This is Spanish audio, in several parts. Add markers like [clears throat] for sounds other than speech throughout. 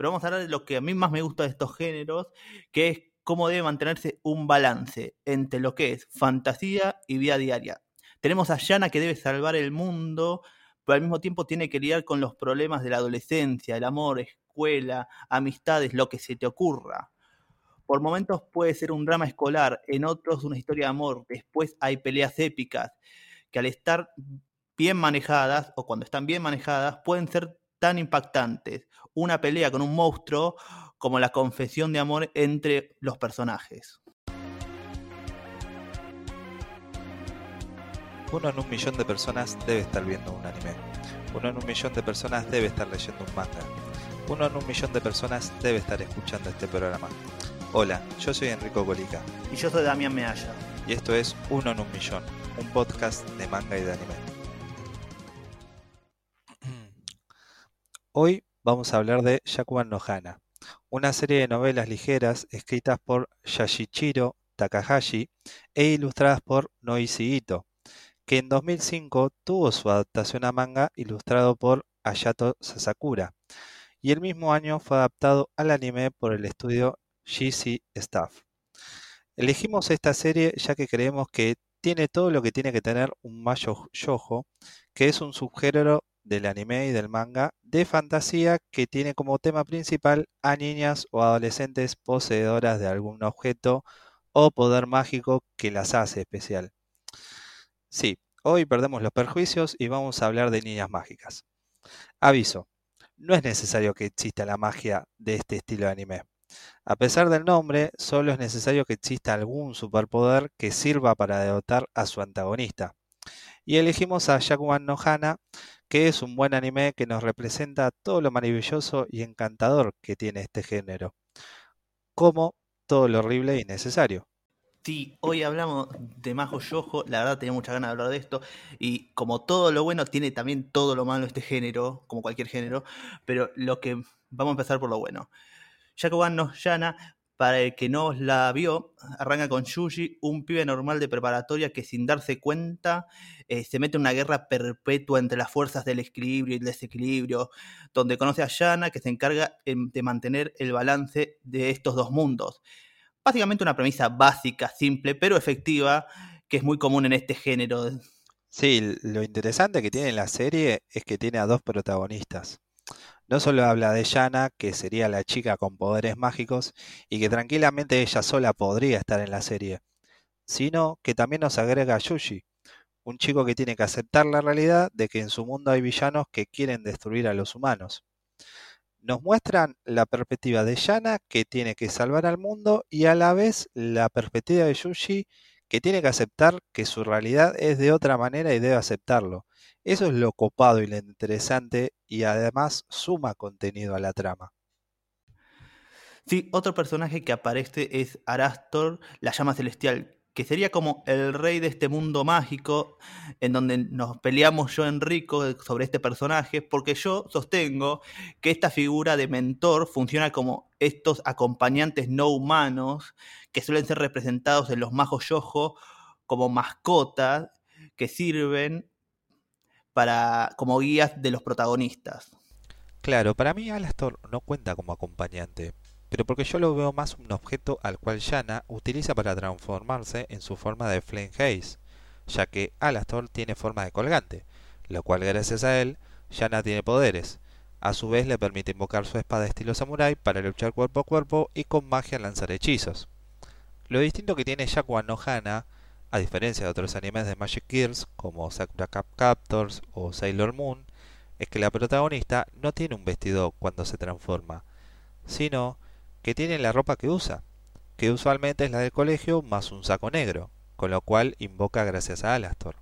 pero vamos a hablar de lo que a mí más me gusta de estos géneros, que es cómo debe mantenerse un balance entre lo que es fantasía y vida diaria. Tenemos a Yana que debe salvar el mundo, pero al mismo tiempo tiene que lidiar con los problemas de la adolescencia, el amor, escuela, amistades, lo que se te ocurra. Por momentos puede ser un drama escolar, en otros una historia de amor, después hay peleas épicas, que al estar bien manejadas o cuando están bien manejadas pueden ser tan impactantes. Una pelea con un monstruo como la confesión de amor entre los personajes. Uno en un millón de personas debe estar viendo un anime. Uno en un millón de personas debe estar leyendo un manga. Uno en un millón de personas debe estar escuchando este programa. Hola, yo soy Enrico Colica. Y yo soy Damián Mealla. Y esto es Uno en un millón, un podcast de manga y de anime. [clears throat] Hoy vamos a hablar de Yakuban no Hana, una serie de novelas ligeras escritas por Yashichiro Takahashi e ilustradas por Noisi Ito, que en 2005 tuvo su adaptación a manga ilustrado por Ayato Sasakura, y el mismo año fue adaptado al anime por el estudio GC Staff. Elegimos esta serie ya que creemos que tiene todo lo que tiene que tener un mayo yojo, que es un subgénero del anime y del manga de fantasía que tiene como tema principal a niñas o adolescentes poseedoras de algún objeto o poder mágico que las hace especial. Sí, hoy perdemos los perjuicios y vamos a hablar de niñas mágicas. Aviso, no es necesario que exista la magia de este estilo de anime. A pesar del nombre, solo es necesario que exista algún superpoder que sirva para derrotar a su antagonista. Y elegimos a Yakuman no Hana, que es un buen anime que nos representa todo lo maravilloso y encantador que tiene este género, como todo lo horrible y necesario. Sí, hoy hablamos de Majo Yojo, la verdad tenía muchas ganas de hablar de esto, y como todo lo bueno, tiene también todo lo malo este género, como cualquier género, pero lo que vamos a empezar por lo bueno. Yakuban no Yana, para el que no la vio, arranca con Yuji, un pibe normal de preparatoria que sin darse cuenta eh, se mete en una guerra perpetua entre las fuerzas del equilibrio y el desequilibrio, donde conoce a Yana que se encarga em, de mantener el balance de estos dos mundos básicamente una premisa básica, simple, pero efectiva, que es muy común en este género. Sí, lo interesante que tiene la serie es que tiene a dos protagonistas. No solo habla de Yana, que sería la chica con poderes mágicos y que tranquilamente ella sola podría estar en la serie, sino que también nos agrega a Yuji, un chico que tiene que aceptar la realidad de que en su mundo hay villanos que quieren destruir a los humanos. Nos muestran la perspectiva de Yana que tiene que salvar al mundo y a la vez la perspectiva de Yuji que tiene que aceptar que su realidad es de otra manera y debe aceptarlo. Eso es lo copado y lo interesante y además suma contenido a la trama. Sí, otro personaje que aparece es Arastor, la llama celestial, que sería como el rey de este mundo mágico, en donde nos peleamos yo, Enrico, sobre este personaje, porque yo sostengo que esta figura de mentor funciona como estos acompañantes no humanos que suelen ser representados en los magos yojo como mascotas que sirven para como guías de los protagonistas. Claro, para mí Alastor no cuenta como acompañante, pero porque yo lo veo más un objeto al cual Yana utiliza para transformarse en su forma de Flame Haze, ya que Alastor tiene forma de colgante, lo cual gracias a él, Yana tiene poderes. A su vez le permite invocar su espada estilo samurai para luchar cuerpo a cuerpo y con magia lanzar hechizos. Lo distinto que tiene Yakuan no Hana, a diferencia de otros animes de Magic Girls como Sakura Cap Captors o Sailor Moon, es que la protagonista no tiene un vestido cuando se transforma, sino que tiene la ropa que usa, que usualmente es la del colegio más un saco negro, con lo cual invoca gracias a Alastor.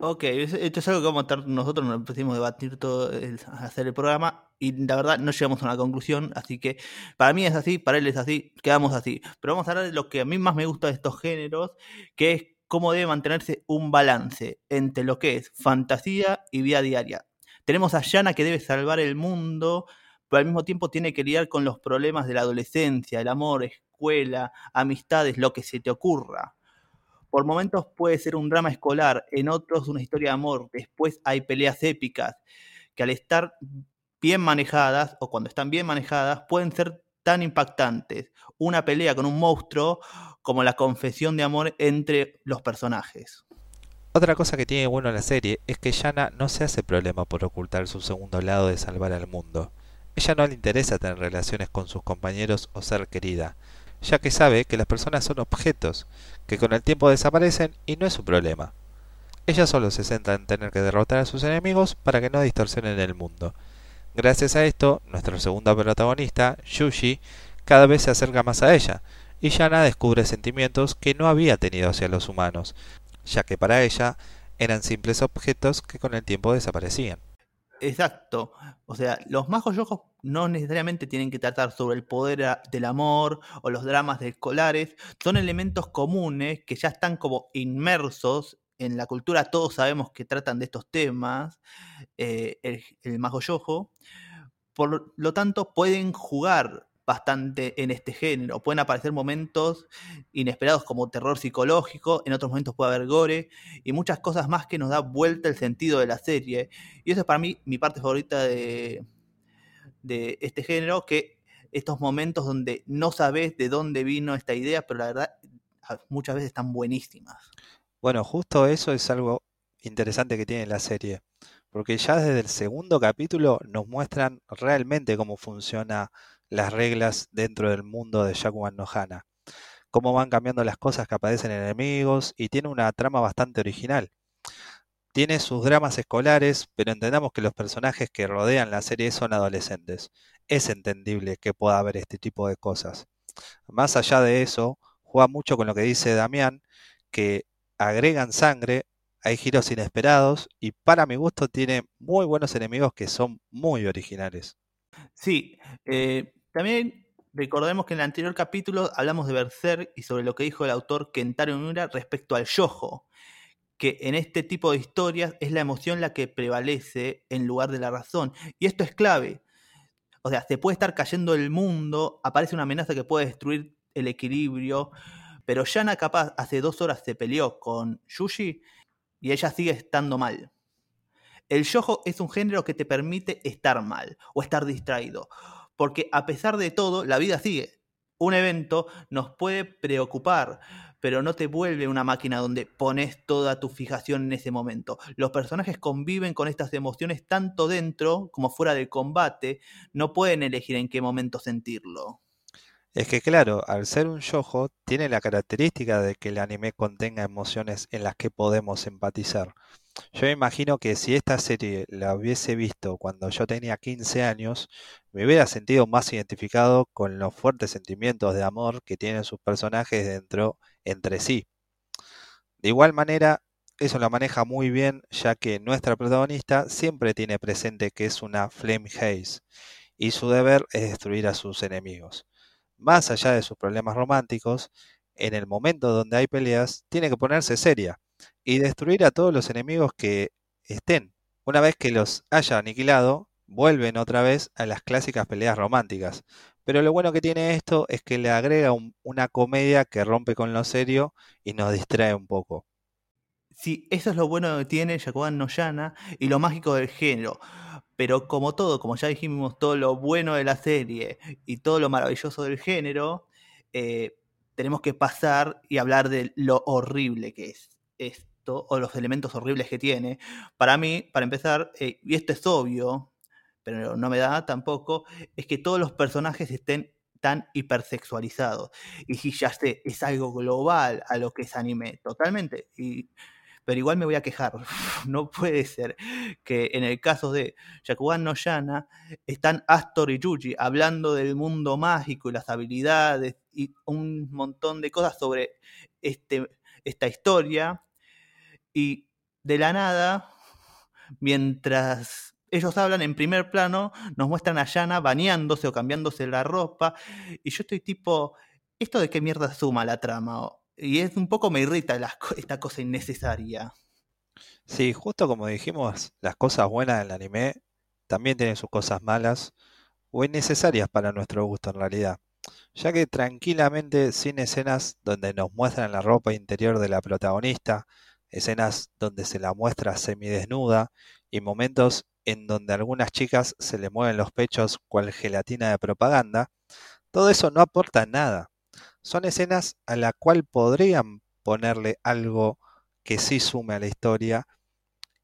Ok, esto es algo que vamos a estar, nosotros nos pusimos a debatir todo, el, hacer el programa y la verdad no llegamos a una conclusión, así que para mí es así, para él es así, quedamos así. Pero vamos a hablar de lo que a mí más me gusta de estos géneros, que es cómo debe mantenerse un balance entre lo que es fantasía y vida diaria. Tenemos a Yana que debe salvar el mundo, pero al mismo tiempo tiene que lidiar con los problemas de la adolescencia, el amor, escuela, amistades, lo que se te ocurra. Por momentos puede ser un drama escolar, en otros una historia de amor, después hay peleas épicas, que al estar bien manejadas o cuando están bien manejadas pueden ser tan impactantes. Una pelea con un monstruo como la confesión de amor entre los personajes. Otra cosa que tiene bueno la serie es que Yana no se hace problema por ocultar su segundo lado de salvar al mundo. Ella no le interesa tener relaciones con sus compañeros o ser querida, ya que sabe que las personas son objetos, que con el tiempo desaparecen y no es su problema. Ella solo se centra en tener que derrotar a sus enemigos para que no distorsionen el mundo. Gracias a esto, nuestro segundo protagonista, Yushi, cada vez se acerca más a ella, y Yana descubre sentimientos que no había tenido hacia los humanos, ya que para ella eran simples objetos que con el tiempo desaparecían. Exacto. O sea, los magos yojos no necesariamente tienen que tratar sobre el poder del amor o los dramas escolares. Son elementos comunes que ya están como inmersos en la cultura. Todos sabemos que tratan de estos temas. Eh, el, el. Por lo tanto, pueden jugar bastante en este género. Pueden aparecer momentos inesperados como terror psicológico, en otros momentos puede haber gore y muchas cosas más que nos da vuelta el sentido de la serie. Y eso es para mí mi parte favorita de, de este género, que estos momentos donde no sabes de dónde vino esta idea, pero la verdad muchas veces están buenísimas. Bueno, justo eso es algo interesante que tiene la serie, porque ya desde el segundo capítulo nos muestran realmente cómo funciona las reglas dentro del mundo de Jakuman no Hana. Cómo van cambiando las cosas que aparecen enemigos y tiene una trama bastante original. Tiene sus dramas escolares, pero entendamos que los personajes que rodean la serie son adolescentes. Es entendible que pueda haber este tipo de cosas. Más allá de eso, juega mucho con lo que dice Damián, que agregan sangre, hay giros inesperados y para mi gusto tiene muy buenos enemigos que son muy originales. Sí, eh, también recordemos que en el anterior capítulo hablamos de Berserk y sobre lo que dijo el autor Kentaro Miura respecto al yojo, que en este tipo de historias es la emoción la que prevalece en lugar de la razón. Y esto es clave. O sea, se puede estar cayendo el mundo, aparece una amenaza que puede destruir el equilibrio, pero Yana capaz hace dos horas se peleó con Yushi y ella sigue estando mal. El yojo es un género que te permite estar mal o estar distraído porque a pesar de todo, la vida sigue. Un evento nos puede preocupar, pero no te vuelve una máquina donde pones toda tu fijación en ese momento. Los personajes conviven con estas emociones tanto dentro como fuera del combate, no pueden elegir en qué momento sentirlo. Es que claro, al ser un yojo, tiene la característica de que el anime contenga emociones en las que podemos empatizar. Yo me imagino que si esta serie la hubiese visto cuando yo tenía 15 años, me hubiera sentido más identificado con los fuertes sentimientos de amor que tienen sus personajes dentro entre sí. De igual manera, eso lo maneja muy bien, ya que nuestra protagonista siempre tiene presente que es una Flame Haze y su deber es destruir a sus enemigos. Más allá de sus problemas románticos, en el momento donde hay peleas, tiene que ponerse seria y destruir a todos los enemigos que estén. Una vez que los haya aniquilado, vuelven otra vez a las clásicas peleas románticas. Pero lo bueno que tiene esto es que le agrega una comedia que rompe con lo serio y nos distrae un poco. Sí, eso es lo bueno que tiene Yakugan no Yana y lo mágico del género. Pero como todo, como ya dijimos, todo lo bueno de la serie y todo lo maravilloso del género, eh, tenemos que pasar y hablar de lo horrible que es o los elementos horribles que tiene. Para mí, para empezar, eh, y esto es obvio, pero no me da tampoco, es que todos los personajes estén tan hipersexualizados. Y si ya sé, es algo global a lo que es anime, totalmente. Y, pero igual me voy a quejar. [laughs] No puede ser que en el caso de Yakugan no Yana están Astor y Yuji hablando del mundo mágico y las habilidades y un montón de cosas sobre este, esta historia. Y de la nada, mientras ellos hablan en primer plano, nos muestran a Yana bañándose o cambiándose la ropa. Y yo estoy tipo, ¿esto de qué mierda suma la trama? Y es un poco me irrita esta cosa innecesaria. Sí, justo como dijimos, las cosas buenas del anime también tienen sus cosas malas o innecesarias para nuestro gusto en realidad, ya que tranquilamente sin escenas donde nos muestran la ropa interior de la protagonista, escenas donde se la muestra semidesnuda y momentos en donde a algunas chicas se le mueven los pechos cual gelatina de propaganda, todo eso no aporta nada. Son escenas a la cual podrían ponerle algo que sí sume a la historia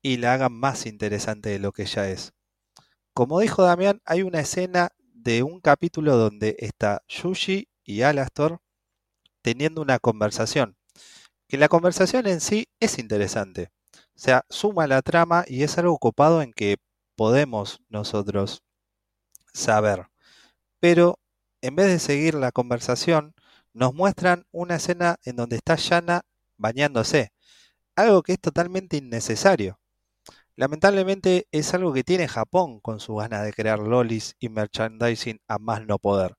y la hagan más interesante de lo que ya es. Como dijo Damián, hay una escena de un capítulo donde está Yushi y Alastor teniendo una conversación. Que la conversación en sí es interesante. O sea, suma la trama y es algo copado en que podemos nosotros saber. Pero en vez de seguir la conversación, nos muestran una escena en donde está Yana bañándose. Algo que es totalmente innecesario. Lamentablemente es algo que tiene Japón con su ganas de crear lolis y merchandising a más no poder.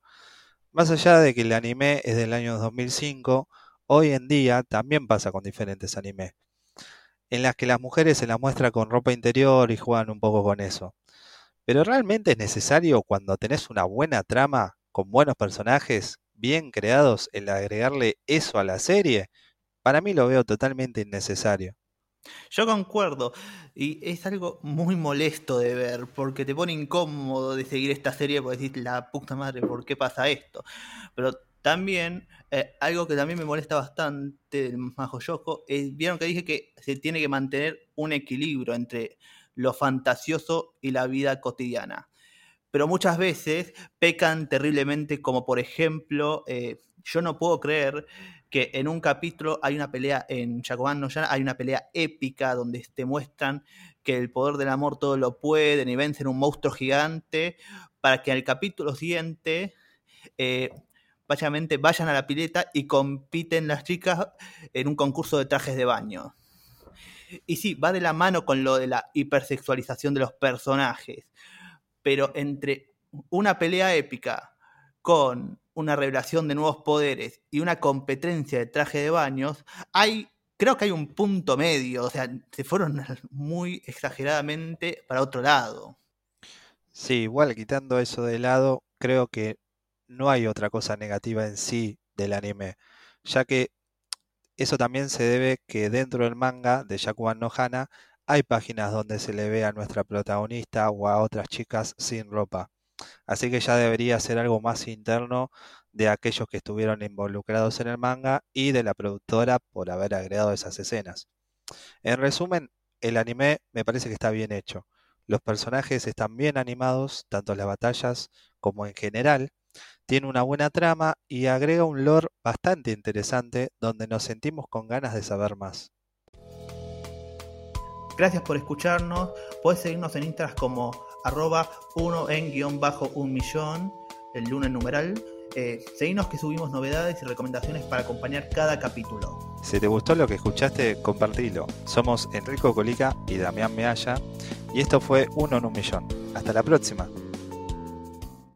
Más allá de que el anime es del año 2005, hoy en día también pasa con diferentes animes, en las que las mujeres se las muestra con ropa interior y juegan un poco con eso. Pero realmente es necesario cuando tenés una buena trama, con buenos personajes, bien creados, el agregarle eso a la serie, para mí lo veo totalmente innecesario. Yo concuerdo, y es algo muy molesto de ver, porque te pone incómodo de seguir esta serie porque decís, la puta madre, ¿por qué pasa esto? Pero también, eh, algo que también me molesta bastante del Majo Yoko, es, vieron que dije que se tiene que mantener un equilibrio entre lo fantasioso y la vida cotidiana. Pero muchas veces pecan terriblemente, como por ejemplo, eh, yo no puedo creer que en un capítulo hay una pelea, en Jacoban no hay una pelea épica donde te muestran que el poder del amor todo lo pueden y vencen un monstruo gigante para que al capítulo siguiente eh, básicamente vayan a la pileta y compiten las chicas en un concurso de trajes de baño. Y sí, va de la mano con lo de la hipersexualización de los personajes, pero entre una pelea épica con una revelación de nuevos poderes y una competencia de traje de baños, hay, creo que hay un punto medio, o sea, se fueron muy exageradamente para otro lado. Sí, igual quitando eso de lado, creo que no hay otra cosa negativa en sí del anime, ya que eso también se debe que dentro del manga de Yakuban no Hana hay páginas donde se le ve a nuestra protagonista o a otras chicas sin ropa. Así que ya debería ser algo más interno de aquellos que estuvieron involucrados en el manga y de la productora por haber agregado esas escenas. En resumen, el anime me parece que está bien hecho. Los personajes están bien animados, tanto las batallas como en general. Tiene una buena trama y agrega un lore bastante interesante donde nos sentimos con ganas de saber más. Gracias por escucharnos. Puedes seguirnos en Instagram como arroba 1 en guion bajo un millón, el lunes numeral. Eh, seguinos que subimos novedades y recomendaciones para acompañar cada capítulo. Si te gustó lo que escuchaste, compartilo. Somos Enrico Colica y Damián Mealla y esto fue Uno en un millón. Hasta la próxima.